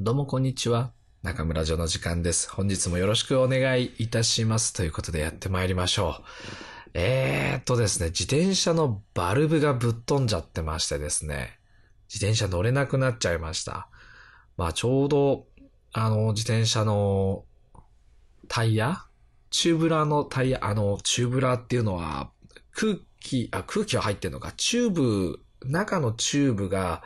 どうもこんにちは。中村城の時間です。本日もよろしくお願いいたします。ということでやってまいりましょう。えーっとですね、自転車のバルブがぶっ飛んじゃってましてですね、自転車乗れなくなっちゃいました。まあちょうど、あの、自転車のタイヤ？チューブラーのタイヤ、あの、チューブラーっていうのは空気、あ、空気は入ってんのか、チューブ、中のチューブが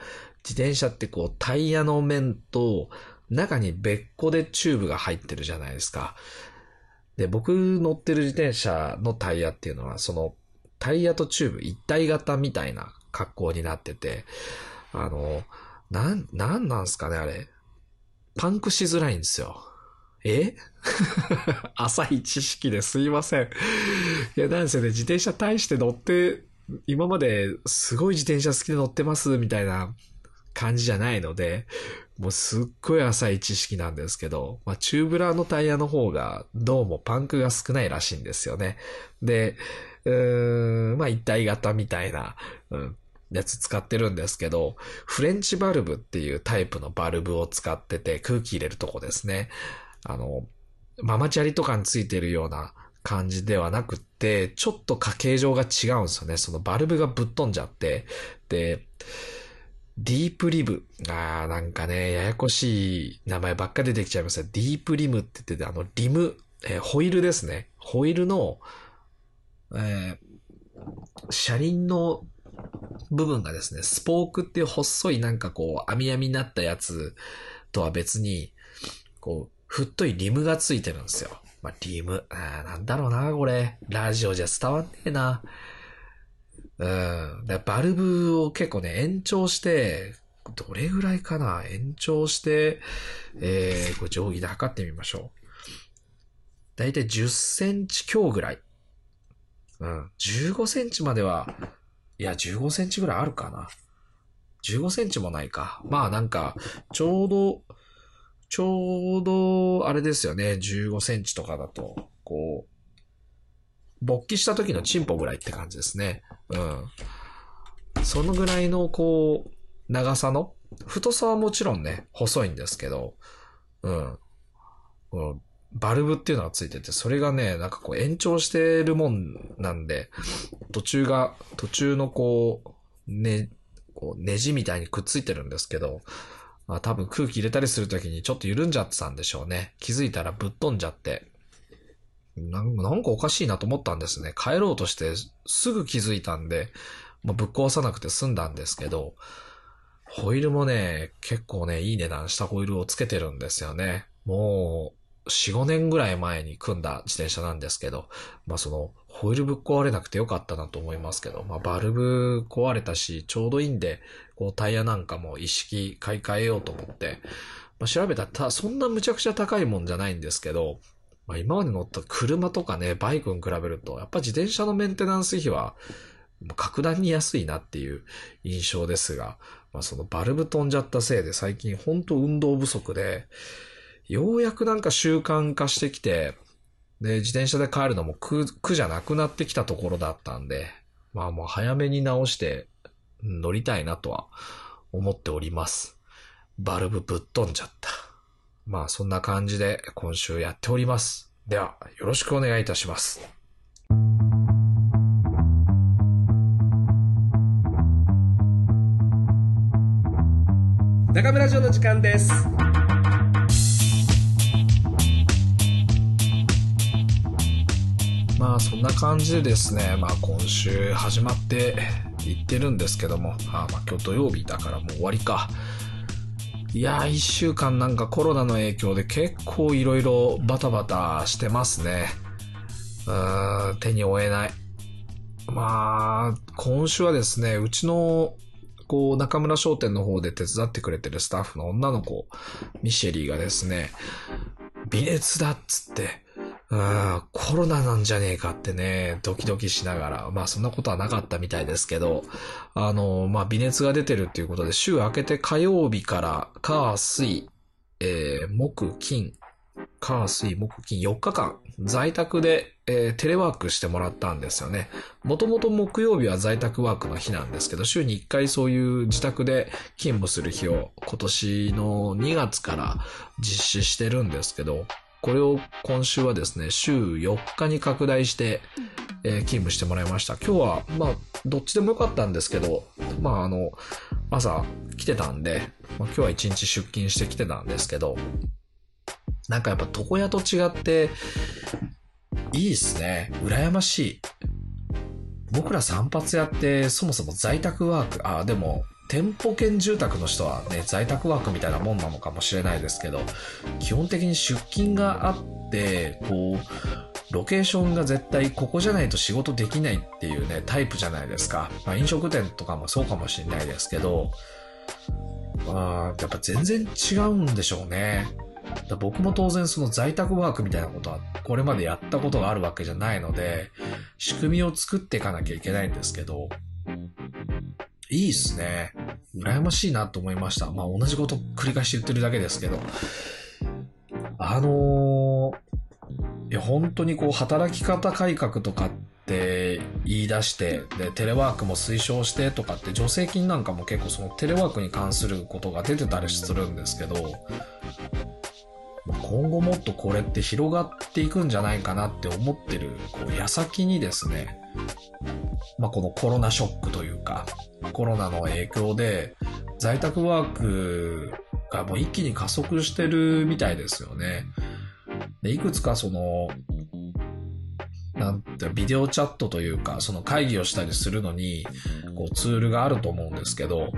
自転車ってこうタイヤの面と中に別個でチューブが入ってるじゃないですか。で、僕乗ってる自転車のタイヤっていうのはそのタイヤとチューブ一体型みたいな格好になってて、あの、なん、なんなんすかねあれ。パンクしづらいんですよ。え？浅い知識ですいません。いや、なんですよね。自転車大して乗って、今まですごい自転車好きで乗ってますみたいな感じじゃないので、もうすっごい浅い知識なんですけど、まあ、チューブラーのタイヤの方がどうもパンクが少ないらしいんですよね。で、うーん、まあ、一体型みたいな、うん、やつ使ってるんですけど、フレンチバルブっていうタイプのバルブを使ってて空気入れるとこですね。あの、ママチャリとかについてるような感じではなくて、ちょっと家形状が違うんですよね。そのバルブがぶっ飛んじゃって。で、ディープリブ。あーなんかね、ややこしい名前ばっか出てきちゃいますね。ディープリムって言ってて、あの、リム、えーホイールですね。ホイールの、えー車輪の部分がですね、スポークっていう細いなんかこう、網網になったやつとは別に、こう、太いリムがついてるんですよ。まあ、リム。あーなんだろうな、これ。ラジオじゃ伝わんねえな。うん。バルブを結構ね、延長して、どれぐらいかな？延長して、えー、これ定規で測ってみましょう。だいたい10センチ強ぐらい。うん。15センチまでは、いや、15センチぐらいあるかな。15センチもないか。まあなんか、ちょうど、ちょうど、あれですよね、15センチとかだと、こう、勃起した時のチンポぐらいって感じですね。うん。そのぐらいの、こう、長さの、太さはもちろんね、細いんですけど、うん。このバルブっていうのがついてて、それがね、なんかこう延長してるもんなんで、途中が、途中のこう、ね、こう、ネジみたいにくっついてるんですけど、まあ多分空気入れたりするときにちょっと緩んじゃってたんでしょうね。気づいたらぶっ飛んじゃって。なんかおかしいなと思ったんですね。帰ろうとしてすぐ気づいたんで、まあ、ぶっ壊さなくて済んだんですけど、ホイールもね、結構ね、いい値段したホイールをつけてるんですよね。もう、4、5年ぐらい前に組んだ自転車なんですけど、まあその、ホイールぶっ壊れなくてよかったなと思いますけど、まあバルブ壊れたし、ちょうどいいんで、こうタイヤなんかも一式買い替えようと思って、まあ調べたら、そんなむちゃくちゃ高いもんじゃないんですけど、まあ今まで乗った車とかね、バイクに比べると、やっぱ自転車のメンテナンス費は、格段に安いなっていう印象ですが、まあそのバルブ飛んじゃったせいで最近ほんと運動不足で、ようやくなんか習慣化してきて、で、自転車で帰るのも苦、苦じゃなくなってきたところだったんで、まあもう早めに直して乗りたいなとは思っております。バルブぶっ飛んじゃった。まあそんな感じで今週やっております。では、よろしくお願いいたします。中村城の時間です。まあそんな感じでですね、まあ今週始まっていってるんですけども、あまあ今日土曜日だからもう終わりか。いやー、一週間なんかコロナの影響で結構いろいろバタバタしてますね。うーん、手に負えない。まあ、今週はですね、うちの、こう、中村商店の方で手伝ってくれてるスタッフの女の子、ミシェリーがですね、微熱だっつって、コロナなんじゃねえかってね、ドキドキしながら、まあそんなことはなかったみたいですけど、あの、まあ微熱が出てるっていうことで、週明けて火曜日から火、水、えー、木、金、火、水、木、金、4日間、在宅で、えー、テレワークしてもらったんですよね。もともと木曜日は在宅ワークの日なんですけど、週に1回そういう自宅で勤務する日を今年の2月から実施してるんですけど、これを今週はですね、週4日に拡大して、えー、勤務してもらいました。今日は、まあ、どっちでもよかったんですけど、まあ、あの、朝来てたんで、まあ、今日は1日出勤してきてたんですけど、なんかやっぱ床屋と違って、いいっすね。羨ましい。僕ら散髪屋ってそもそも在宅ワーク、ああ、でも、店舗兼住宅の人はね、在宅ワークみたいなもんなのかもしれないですけど、基本的に出勤があって、こう、ロケーションが絶対ここじゃないと仕事できないっていうね、タイプじゃないですか。まあ飲食店とかもそうかもしれないですけど、まあ、やっぱ全然違うんでしょうね。僕も当然その在宅ワークみたいなことはこれまでやったことがあるわけじゃないので、仕組みを作っていかなきゃいけないんですけど、いいっすね。羨ましいなと思いました。まあ同じこと繰り返し言ってるだけですけど。あのー、いや本当にこう働き方改革とかって言い出して、で、テレワークも推奨してとかって助成金なんかも結構そのテレワークに関することが出てたりするんですけど、今後もっとこれって広がっていくんじゃないかなって思ってる、こう、矢先にですね、まあ、このコロナショックというか、コロナの影響で、在宅ワークがもう一気に加速してるみたいですよね。で、いくつかその、なんて、ビデオチャットというか、その会議をしたりするのに、こう、ツールがあると思うんですけど、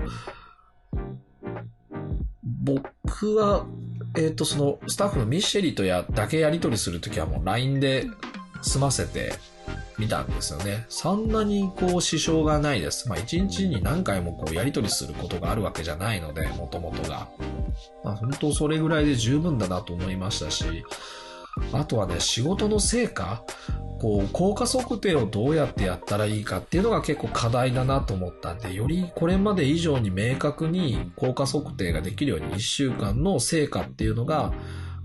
僕はえっ、ー、と、その、スタッフのミッシェリとや、だけやり取りするときはもう LINE で済ませてみたんですよね。そんなにこう支障がないです。まあ一日に何回もこうやり取りすることがあるわけじゃないので、もともとが。まあ本当それぐらいで十分だなと思いましたし、あとはね、仕事の成果こう、効果測定をどうやってやったらいいかっていうのが結構課題だなと思ったんで、よりこれまで以上に明確に効果測定ができるように1週間の成果っていうのが、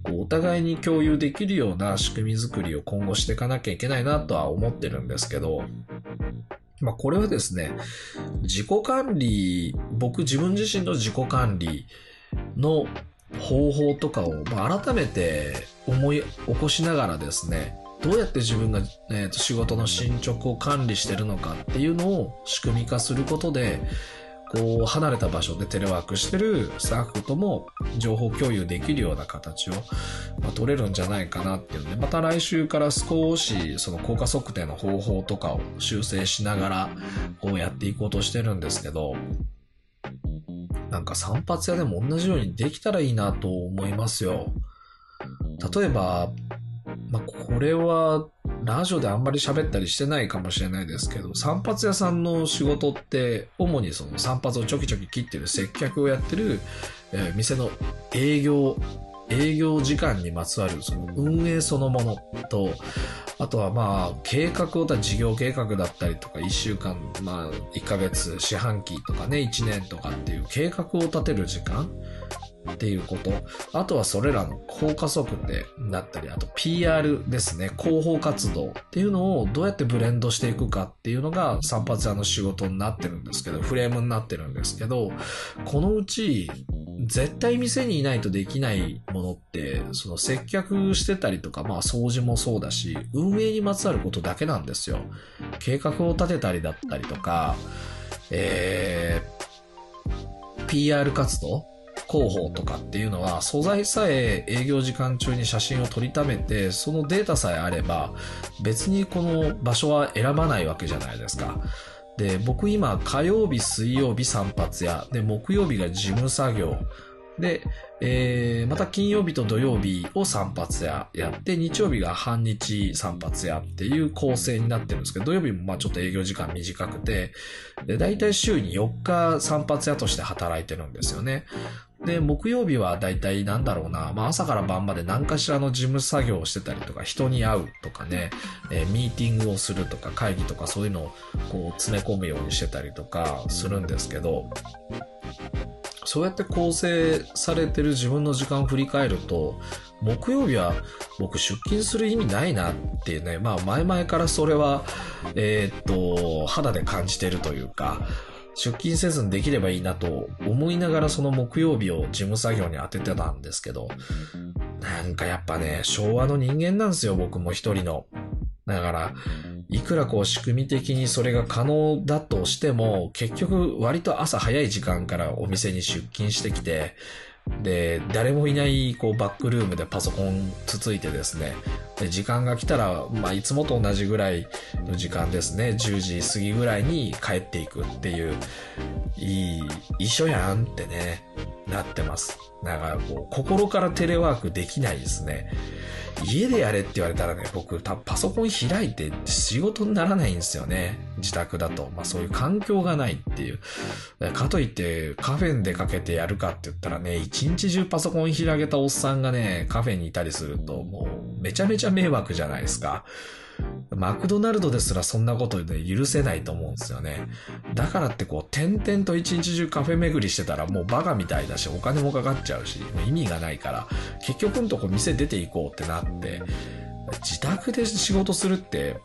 こう、お互いに共有できるような仕組み作りを今後していかなきゃいけないなとは思ってるんですけど、まあこれはですね、自己管理、僕自分自身の自己管理の方法とかを、改めて思い起こしながらですね、どうやって自分が、えー、と仕事の進捗を管理してるのかっていうのを仕組み化することで、こう、離れた場所でテレワークしてるスタッフとも情報共有できるような形を、まあ、取れるんじゃないかなっていうので、また来週から少しその効果測定の方法とかを修正しながら、こうやっていこうとしてるんですけど、なんか散髪屋でも同じようにできたらいいなと思いますよ。例えば、まあ、これは、ラジオであんまり喋ったりしてないかもしれないですけど、散髪屋さんの仕事って、主にその散髪をちょきちょき切ってる接客をやってる、えー、店の営業、営業時間にまつわるその運営そのものと、あとはまあ、計画をた事業計画だったりとか、1週間、まあ、1ヶ月、四半期とかね、1年とかっていう計画を立てる時間。っていうこと。あとはそれらの効果測定だったり、あと PR ですね、広報活動っていうのをどうやってブレンドしていくかっていうのが散髪屋の仕事になってるんですけど、フレームになってるんですけど、このうち絶対店にいないとできないものって、その接客してたりとか、まあ掃除もそうだし、運営にまつわることだけなんですよ。計画を立てたりだったりとか、えー、PR 活動広報とかっていうのは素材さえ営業時間中に写真を撮りためてそのデータさえあれば別にこの場所は選ばないわけじゃないですか。で、僕今火曜日、水曜日散髪屋、で、木曜日が事務作業、で、えー、また金曜日と土曜日を散髪屋やって、日曜日が半日散髪屋っていう構成になってるんですけど、土曜日もまあちょっと営業時間短くて、で、大体週に4日散髪屋として働いてるんですよね。で、木曜日はだいたいなんだろうな、まあ朝から晩まで何かしらの事務作業をしてたりとか、人に会うとかね、えー、ミーティングをするとか、会議とかそういうのをこう詰め込むようにしてたりとかするんですけど、そうやって構成されてる自分の時間を振り返ると、木曜日は僕出勤する意味ないなっていうね、まあ前々からそれは、えー、っと、肌で感じてるというか、出勤せずにできればいいなと思いながらその木曜日を事務作業に当ててたんですけど、なんかやっぱね、昭和の人間なんですよ、僕も一人の。だから、いくらこう仕組み的にそれが可能だとしても、結局割と朝早い時間からお店に出勤してきて、で、誰もいないこうバックルームでパソコンつついてですね、で時間が来たら、まあ、いつもと同じぐらいの時間ですね、10時過ぎぐらいに帰っていくっていう、いい、一緒やんってね、なってます。だからこう、心からテレワークできないですね。家でやれって言われたらね、僕、パソコン開いて仕事にならないんですよね。自宅だと。まあそういう環境がないっていう。かといってカフェに出かけてやるかって言ったらね、一日中パソコン開けたおっさんがね、カフェにいたりするともうめちゃめちゃ迷惑じゃないですか。マクドナルドですらそんなことで許せないと思うんですよね。だからってこう、点々と一日中カフェ巡りしてたらもうバカみたいだし、お金もかかっちゃうし、意味がないから、結局んとこ店出ていこうってなって、自宅で仕事するって、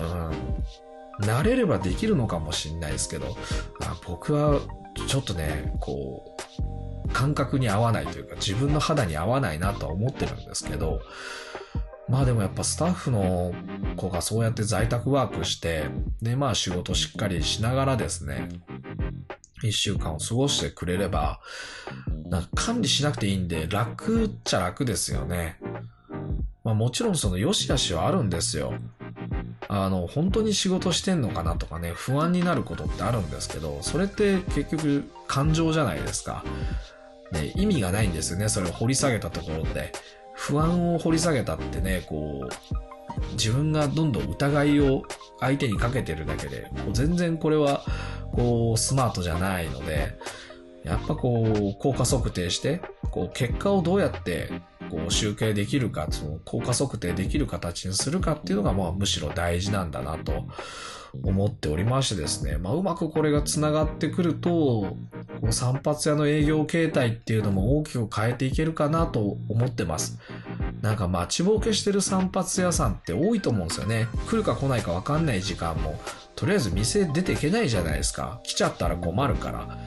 うん、慣れればできるのかもしんないですけど、あ僕はちょっとね、こう、感覚に合わないというか、自分の肌に合わないなとは思ってるんですけど、まあでもやっぱスタッフの子がそうやって在宅ワークして、でまあ仕事しっかりしながらですね、一週間を過ごしてくれれば、なんか管理しなくていいんで楽っちゃ楽ですよね。まあもちろんその良し悪しはあるんですよ。あの、本当に仕事してんのかなとかね、不安になることってあるんですけど、それって結局感情じゃないですか。ね、意味がないんですよね、それを掘り下げたところで。不安を掘り下げたってね、こう、自分がどんどん疑いを相手にかけてるだけで、こう全然これは、こう、スマートじゃないので、やっぱこう、効果測定して、こう、結果をどうやって、こう、集計できるか、その、効果測定できる形にするかっていうのが、まあ、むしろ大事なんだなと思っておりましてですね、まあ、うまくこれがつながってくると、この散髪屋の営業形態っていうのも大きく変えていけるかなと思ってます。なんか待ちぼうけしてる散髪屋さんって多いと思うんですよね。来るか来ないか分かんない時間も、とりあえず店出ていけないじゃないですか。来ちゃったら困るから。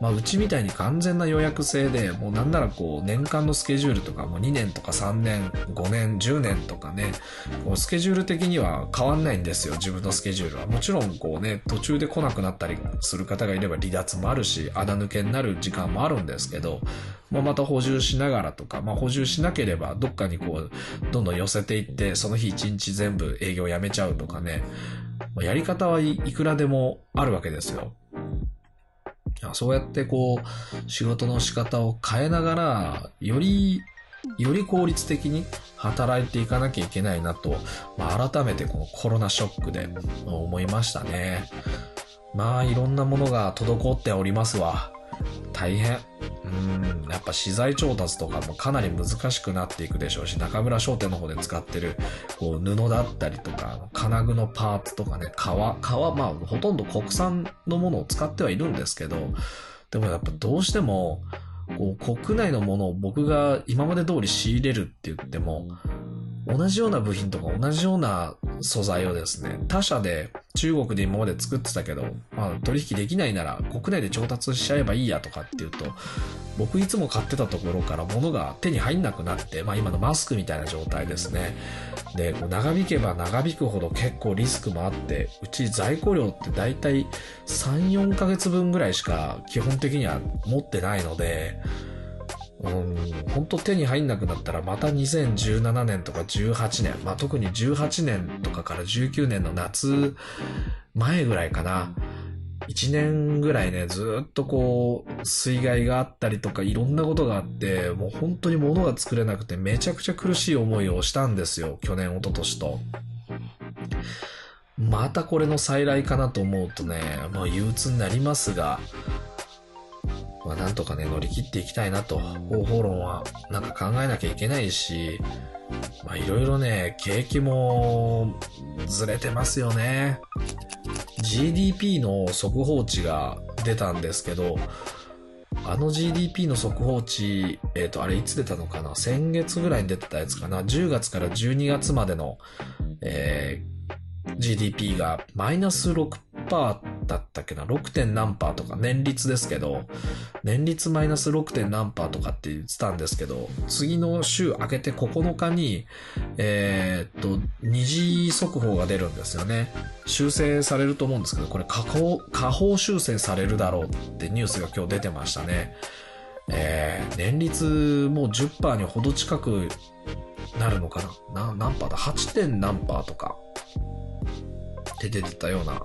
まあ、うちみたいに完全な予約制で、もうなんならこう、年間のスケジュールとかもう2年とか3年、5年、10年とかね、こうスケジュール的には変わんないんですよ、自分のスケジュールは。もちろんこうね、途中で来なくなったりする方がいれば離脱もあるし、穴抜けになる時間もあるんですけど、まあ、また補充しながらとか、まあ、補充しなければどっかにこう、どんどん寄せていって、その日1日全部営業やめちゃうとかね、まあ、やり方はいくらでもあるわけですよ。そうやってこう、仕事の仕方を変えながら、より、より効率的に働いていかなきゃいけないなと、まあ、改めてこのコロナショックで思いましたね。まあ、いろんなものが滞っておりますわ。大変。うん、やっぱ資材調達とかもかなり難しくなっていくでしょうし、中村商店の方で使ってる、こう、布だったりとか、金具のパーツとかね、革、革、まあ、ほとんど国産のものを使ってはいるんですけど、でもやっぱどうしても、こう、国内のものを僕が今まで通り仕入れるって言っても、同じような部品とか同じような素材をですね、他社で中国で今まで作ってたけど、まあ取引できないなら国内で調達しちゃえばいいやとかっていうと、僕いつも買ってたところから物が手に入んなくなって、まあ今のマスクみたいな状態ですね。で、長引けば長引くほど結構リスクもあって、うち在庫量って大体3、4ヶ月分ぐらいしか基本的には持ってないので、うん、本当手に入んなくなったらまた2017年とか18年、まあ、特に18年とかから19年の夏前ぐらいかな。1年ぐらいね、ずっとこう、水害があったりとかいろんなことがあって、もう本当に物が作れなくてめちゃくちゃ苦しい思いをしたんですよ。去年、一昨年と。またこれの再来かなと思うとね、まあ憂鬱になりますが、まあなんとかね、乗り切っていきたいなと。方法論はなんか考えなきゃいけないし、まあいろいろね、景気もずれてますよね。GDP の速報値が出たんですけど、あの GDP の速報値、えっ、ー、と、あれいつ出たのかな？先月ぐらいに出てたやつかな ?10 月から12月までの、えー、GDP がマイナス6%だったっけな ?6. 点何パーとか年率ですけど、年率マイナス 6. 点何パーとかって言ってたんですけど、次の週明けて9日に、えー、っと、二次速報が出るんですよね。修正されると思うんですけど、これ下方、下方修正されるだろうってニュースが今日出てましたね。えー、年率もう10%にほど近くなるのかな？な何パーだ ?8. 点何パーとか出てたような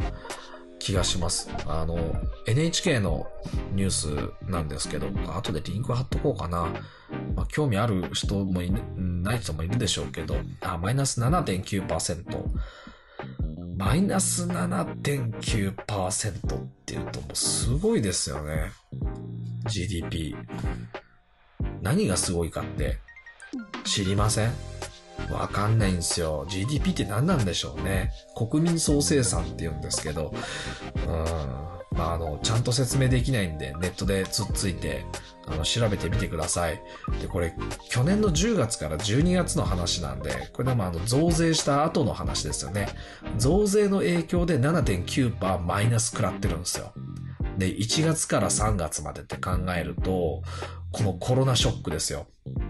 気がします。あの、NHK のニュースなんですけど、後でリンク貼っとこうかな。まあ、興味ある人もいない人もいるでしょうけど、あ、マイナス7.9%。マイナス7.9%っていうともうすごいですよね。GDP。何がすごいかって知りません？わかんないんですよ。GDP って何なんでしょうね。国民総生産って言うんですけど、うん。まあ、あの、ちゃんと説明できないんで、ネットでつっついて、あの、調べてみてください。で、これ、去年の10月から12月の話なんで、これでもあの、増税した後の話ですよね。増税の影響で7.9%マイナス食らってるんですよ。で、1月から3月までって考えると、このコロナショックですよ。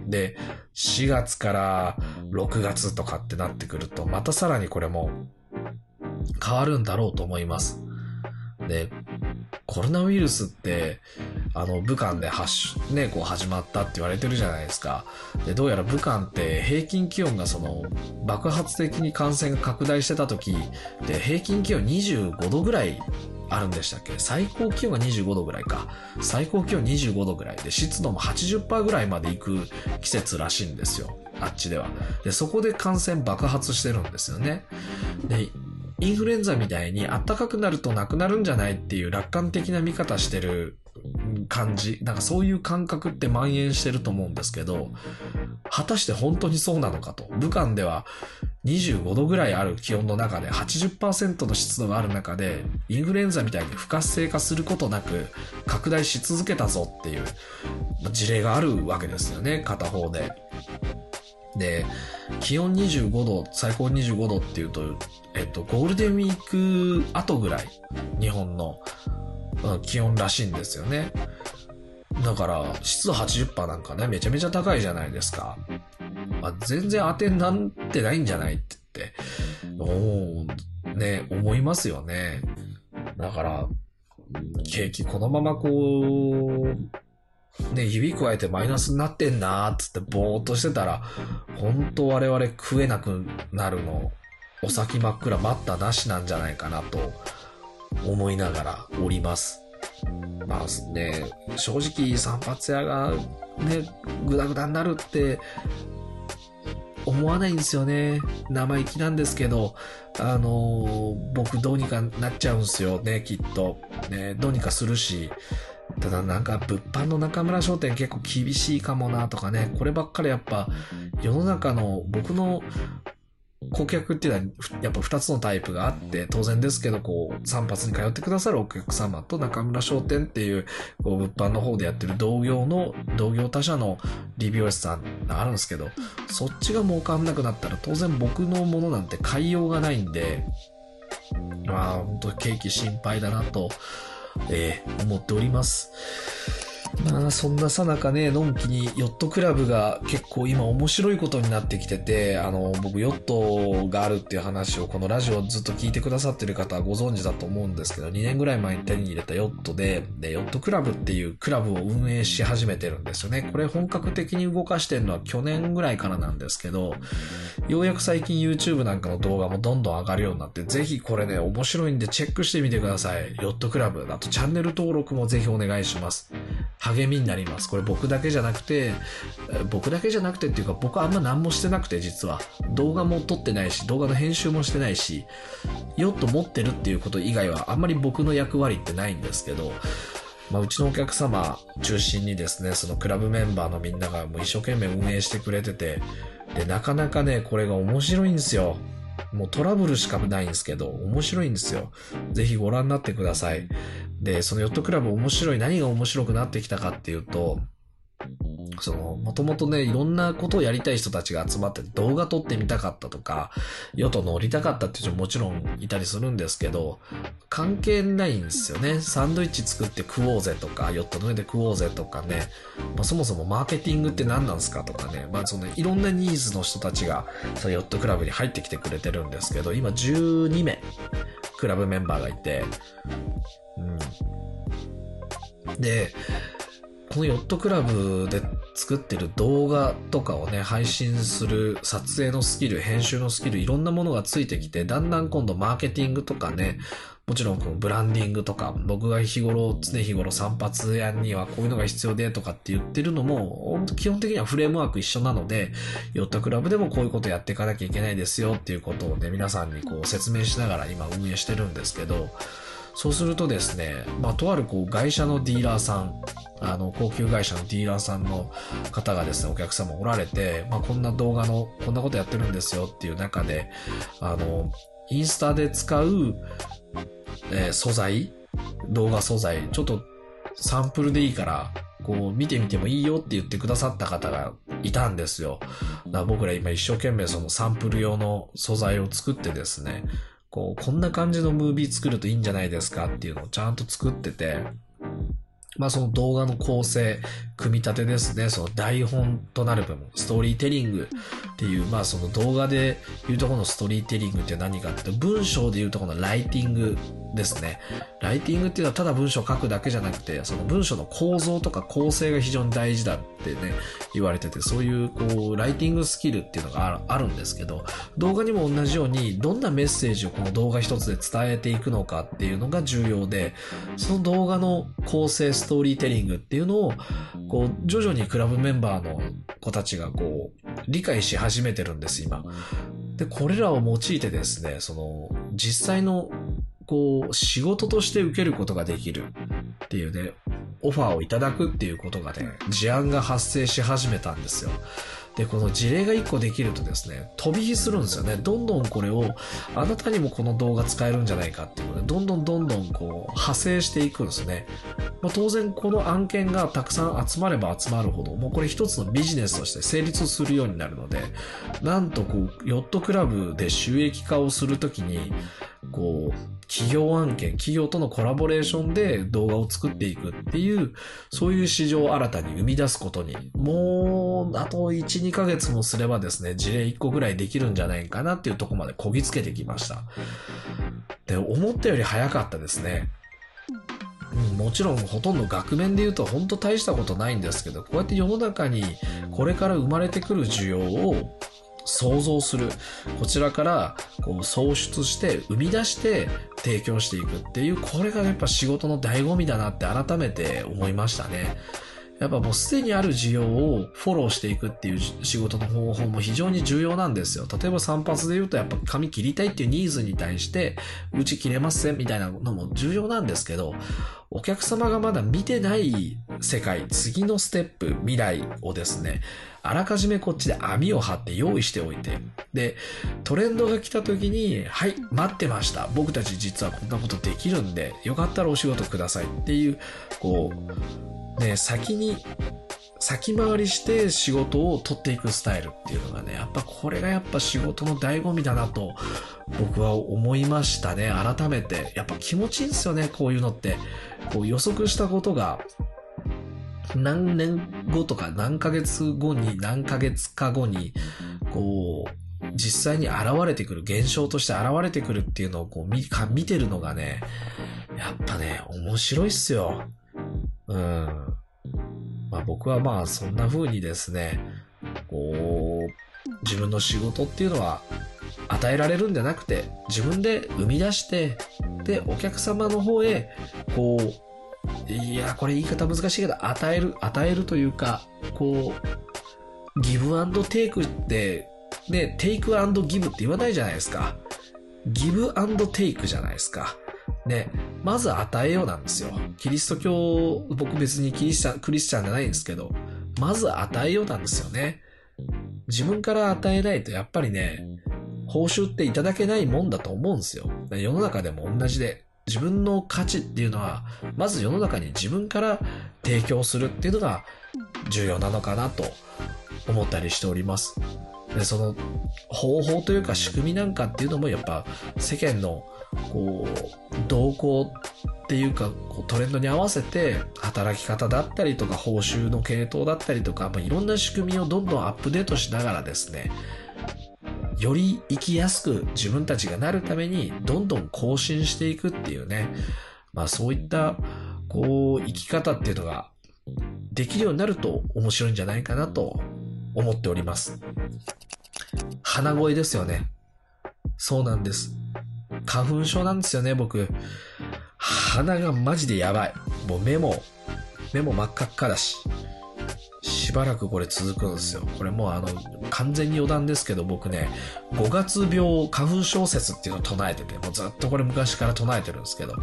で、4月から6月とかってなってくると、またさらにこれも変わるんだろうと思います。で、コロナウイルスって、あの、武漢で発、ね、こう始まったって言われてるじゃないですか。で、どうやら武漢って平均気温がその、爆発的に感染が拡大してた時、で、平均気温25度ぐらいあるんでしたっけ？最高気温が25度ぐらいか。最高気温25度ぐらいで、湿度も80%ぐらいまで行く季節らしいんですよ。あっちでは。で、そこで感染爆発してるんですよね。で、インフルエンザみたいに暖かくなるとなくなるんじゃないっていう楽観的な見方してる感じ。なんかそういう感覚って蔓延してると思うんですけど、果たして本当にそうなのかと。武漢では25度ぐらいある気温の中で80%の湿度がある中で、インフルエンザみたいに不活性化することなく拡大し続けたぞっていう事例があるわけですよね、片方で。で、気温25度、最高25度っていうと、えっと、ゴールデンウィーク後ぐらい、日本の気温らしいんですよね。だから、湿度80%なんかね、めちゃめちゃ高いじゃないですか。あ、全然当てになんてないんじゃないって言って、おね、思いますよね。だから、景気このままこう、ね、指加えてマイナスになってんなーっつってぼーっとしてたら、本当我々食えなくなるの、お先真っ暗待ったなしなんじゃないかなと思いながらおります。まあね、正直散髪屋がね、ぐだぐだになるって思わないんですよね。生意気なんですけど、あのー、僕どうにかなっちゃうんですよね、きっと。ね、どうにかするし。ただなんか物販の中村商店結構厳しいかもなとかね、こればっかりやっぱ世の中の僕の顧客っていうのはやっぱ二つのタイプがあって、当然ですけど、こう、散髪に通ってくださるお客様と中村商店っていう、こう、物販の方でやってる同業の、同業他社の理美容師さんがあるんですけど、そっちが儲かんなくなったら当然僕のものなんて買いようがないんで、まあ、本当景気心配だなと、えー、思っております。まあ、そんなさなかね、のんきにヨットクラブが結構今面白いことになってきてて、あの、僕ヨットがあるっていう話をこのラジオずっと聞いてくださってる方はご存知だと思うんですけど、2年ぐらい前に手に入れたヨットで、で、ヨットクラブっていうクラブを運営し始めてるんですよね。これ本格的に動かしてるのは去年ぐらいからなんですけど、ようやく最近 YouTube なんかの動画もどんどん上がるようになって、ぜひこれね、面白いんでチェックしてみてください。ヨットクラブ。あとチャンネル登録もぜひお願いします。励みになります。これ僕だけじゃなくて、僕だけじゃなくてっていうか僕はあんま何もしてなくて実は。動画も撮ってないし、動画の編集もしてないし、ヨット持ってるっていうこと以外はあんまり僕の役割ってないんですけど、まあ、うちのお客様中心にですね、そのクラブメンバーのみんながもう一生懸命運営してくれてて、で、なかなかね、これが面白いんですよ。もうトラブルしかないんですけど、面白いんですよ。ぜひご覧になってください。で、そのヨットクラブ面白い、何が面白くなってきたかっていうと、その、もともとね、いろんなことをやりたい人たちが集まって動画撮ってみたかったとか、ヨット乗りたかったっていう人ももちろんいたりするんですけど、関係ないんですよね。サンドイッチ作って食おうぜとか、ヨットの上で食おうぜとかね、まあ、そもそもマーケティングって何なんですかとかね、まあそのいろんなニーズの人たちが、そのヨットクラブに入ってきてくれてるんですけど、今12名、クラブメンバーがいて、うん。で、このヨットクラブで作ってる動画とかをね、配信する撮影のスキル、編集のスキル、いろんなものがついてきて、だんだん今度マーケティングとかね、もちろんこのブランディングとか、僕が日頃、常日頃散髪屋にはこういうのが必要でとかって言ってるのも、基本的にはフレームワーク一緒なので、ヨットクラブでもこういうことやっていかなきゃいけないですよっていうことをね、皆さんにこう説明しながら今運営してるんですけど、そうするとですね、まあ、とあるこう外車のディーラーさん、あの、高級会社のディーラーさんの方がですね、お客様おられて、まあ、こんな動画の、こんなことやってるんですよっていう中で、あの、インスタで使う、えー、素材、動画素材、ちょっとサンプルでいいから、こう見てみてもいいよって言ってくださった方がいたんですよ。だから僕ら今一生懸命そのサンプル用の素材を作ってですね、こう、こんな感じのムービー作るといいんじゃないですかっていうのをちゃんと作ってて、まあその動画の構成、組み立てですね、その台本となる部分、ストーリーテリングっていう、まあその動画で言うとこのストーリーテリングって何かっていうと、文章で言うとこのライティングですね。ライティングっていうのはただ文章を書くだけじゃなくて、その文章の構造とか構成が非常に大事だってね、言われてて、そういうこう、ライティングスキルっていうのがあるんですけど、動画にも同じように、どんなメッセージをこの動画一つで伝えていくのかっていうのが重要で、その動画の構成、ストーリーテリングっていうのを、こう、徐々にクラブメンバーの子たちがこう、理解し始めてるんです、今。で、これらを用いてですね、その、実際のこう、仕事として受けることができるっていうね、オファーをいただくっていうことがね、事案が発生し始めたんですよ。で、この事例が1個できるとですね、飛び火するんですよね。どんどんこれを、あなたにもこの動画使えるんじゃないかっていうので、どんどんどんどんこう、派生していくんですね。まあ、当然この案件がたくさん集まれば集まるほど、もうこれ一つのビジネスとして成立するようになるので、なんとこう、ヨットクラブで収益化をするときに、こう、企業案件、企業とのコラボレーションで動画を作っていくっていう、そういう市場を新たに生み出すことに、もう、あと1、2ヶ月もすればですね、事例1個ぐらいできるんじゃないかなっていうとこまでこぎつけてきました。で、思ったより早かったですね。うん、もちろんほとんど額面で言うと本当大したことないんですけど、こうやって世の中にこれから生まれてくる需要を想像する。こちらから、こう、創出して、生み出して提供していくっていう、これがやっぱ仕事の醍醐味だなって改めて思いましたね。やっぱもうすでにある需要をフォローしていくっていう仕事の方法も非常に重要なんですよ。例えば散髪で言うとやっぱ髪切りたいっていうニーズに対して、うち切れますせみたいなのも重要なんですけど、お客様がまだ見てない世界、次のステップ、未来をですね、あらかじめこっちで網を張って用意しておいて、で、トレンドが来た時に、はい、待ってました。僕たち実はこんなことできるんで、よかったらお仕事くださいっていう、こう、ね、先に、先回りして仕事を取っていくスタイルっていうのがね、やっぱこれがやっぱ仕事の醍醐味だなと僕は思いましたね。改めて。やっぱ気持ちいいんですよね、こういうのって。こう予測したことが何年後とか何ヶ月後に何ヶ月か後に、こう、実際に現れてくる、現象として現れてくるっていうのをこう見か見てるのがね、やっぱね、面白いっすよ。うん。まあ僕はまあそんな風にですね、こう、自分の仕事っていうのは与えられるんじゃなくて、自分で生み出して、で、お客様の方へ、こう、いや、これ言い方難しいけど、与える、与えるというか、こう、ギブアンドテイクって、ね、テイクアンドギブって言わないじゃないですか。ギブアンドテイクじゃないですか。ね、まず与えようなんですよ。キリスト教、僕別にキリスチャ、クリスチャンじゃないんですけど、まず与えようなんですよね。自分から与えないとやっぱりね、報酬っていただけないもんだと思うんですよ。世の中でも同じで、自分の価値っていうのは、まず世の中に自分から提供するっていうのが重要なのかなと思ったりしております。で、その方法というか仕組みなんかっていうのもやっぱ世間のこう、動向っていうか、こうトレンドに合わせて働き方だったりとか報酬の系統だったりとか、まあ、いろんな仕組みをどんどんアップデートしながらですね、より生きやすく自分たちがなるためにどんどん更新していくっていうね、まあそういったこう生き方っていうのができるようになると面白いんじゃないかなと思っております。鼻声ですよね。そうなんです。花粉症なんですよね、僕。鼻がマジでやばい。もう目も、目も真っ赤っかだし。しばらくこれ続くんですよ。これもうあの、完全に余談ですけど僕ね、5月病花粉症説っていうのを唱えてて、もうずっとこれ昔から唱えてるんですけど、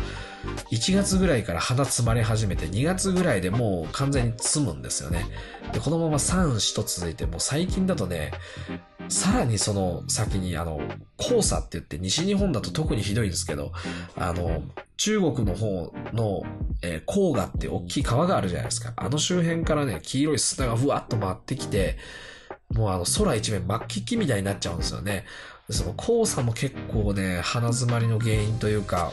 1月ぐらいから鼻詰まり始めて、2月ぐらいでもう完全に詰むんですよね。で、このまま3、4と続いて、もう最近だとね、さらにその先にあの、黄砂って言って西日本だと特にひどいんですけど、あの、中国の方の、えー、黄河って大きい川があるじゃないですか。あの周辺からね、黄色い砂がふわっと回ってきて、もうあの空一面真っ黄みたいになっちゃうんですよね。その黄砂も結構ね、鼻詰まりの原因というか、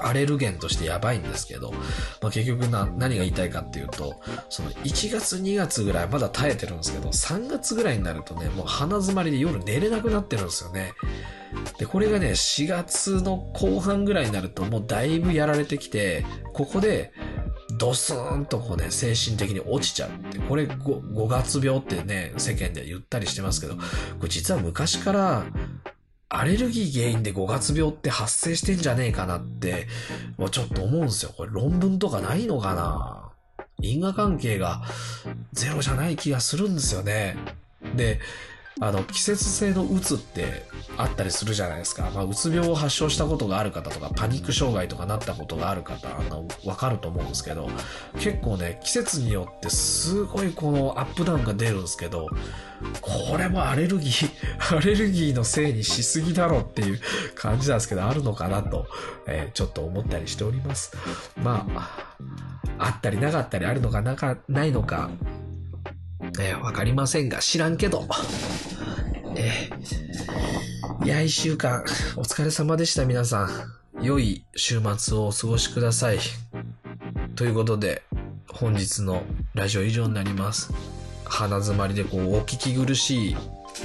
アレルゲンとしてやばいんですけど、まあ、結局な、何が言いたいかっていうと、その1月2月ぐらいまだ耐えてるんですけど、3月ぐらいになるとね、もう鼻詰まりで夜寝れなくなってるんですよね。で、これがね、4月の後半ぐらいになるともうだいぶやられてきて、ここで、ドスーンとこうね、精神的に落ちちゃうって。これ 5, 5月病ってね、世間で言ったりしてますけど、これ実は昔からアレルギー原因で5月病って発生してんじゃねえかなって、もうちょっと思うんですよ。これ論文とかないのかな？因果関係がゼロじゃない気がするんですよね。で、あの、季節性のうつってあったりするじゃないですか。まあ、うつ病を発症したことがある方とか、パニック障害とかなったことがある方、あの、わかると思うんですけど、結構ね、季節によってすごいこのアップダウンが出るんですけど、これもアレルギー、アレルギーのせいにしすぎだろっていう感じなんですけど、あるのかなと、えー、ちょっと思ったりしております。まあ、あったりなかったりあるのかなか、ないのか、えー、わかりませんが、知らんけど。えー、いや、一週間、お疲れ様でした、皆さん。良い週末をお過ごしください。ということで、本日のラジオ以上になります。鼻詰まりでこう、お聞き苦しい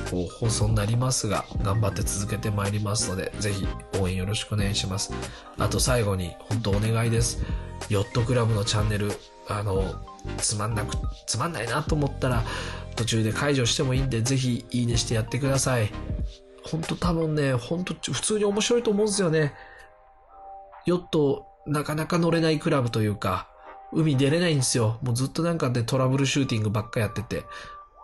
こう放送になりますが、頑張って続けてまいりますので、ぜひ応援よろしくお願いします。あと最後に、本当お願いです。ヨットクラブのチャンネル、あの、つまんなく、つまんないなと思ったら、途中で解除してもいいんで、ぜひいいねしてやってください。ほんと多分ね、ほんと普通に面白いと思うんですよね。ヨット、なかなか乗れないクラブというか、海出れないんですよ。もうずっとなんかでトラブルシューティングばっかやってて。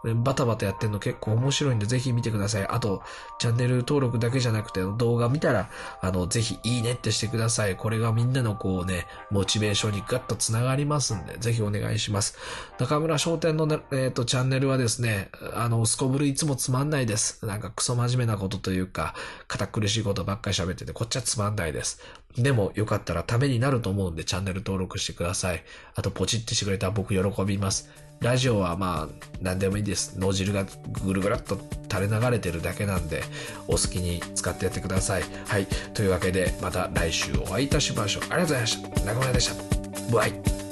バタバタやってんの結構面白いんで、ぜひ見てください。あと、チャンネル登録だけじゃなくて、動画見たら、あの、ぜひいいねってしてください。これがみんなのこうね、モチベーションにガッと繋がりますんで、ぜひお願いします。中村商店のね、えっ、ー、と、チャンネルはですね、あの、すこぶるいつもつまんないです。なんかクソ真面目なことというか、堅苦しいことばっかり喋ってて、こっちはつまんないです。でも、よかったらためになると思うんで、チャンネル登録してください。あと、ポチってしてくれたら僕喜びます。ラジオはまあ何でもいいです。脳汁がぐるぐるっと垂れ流れてるだけなんでお好きに使ってやってください。はい。というわけでまた来週お会いいたしましょう。ありがとうございました。中村でした。バイ。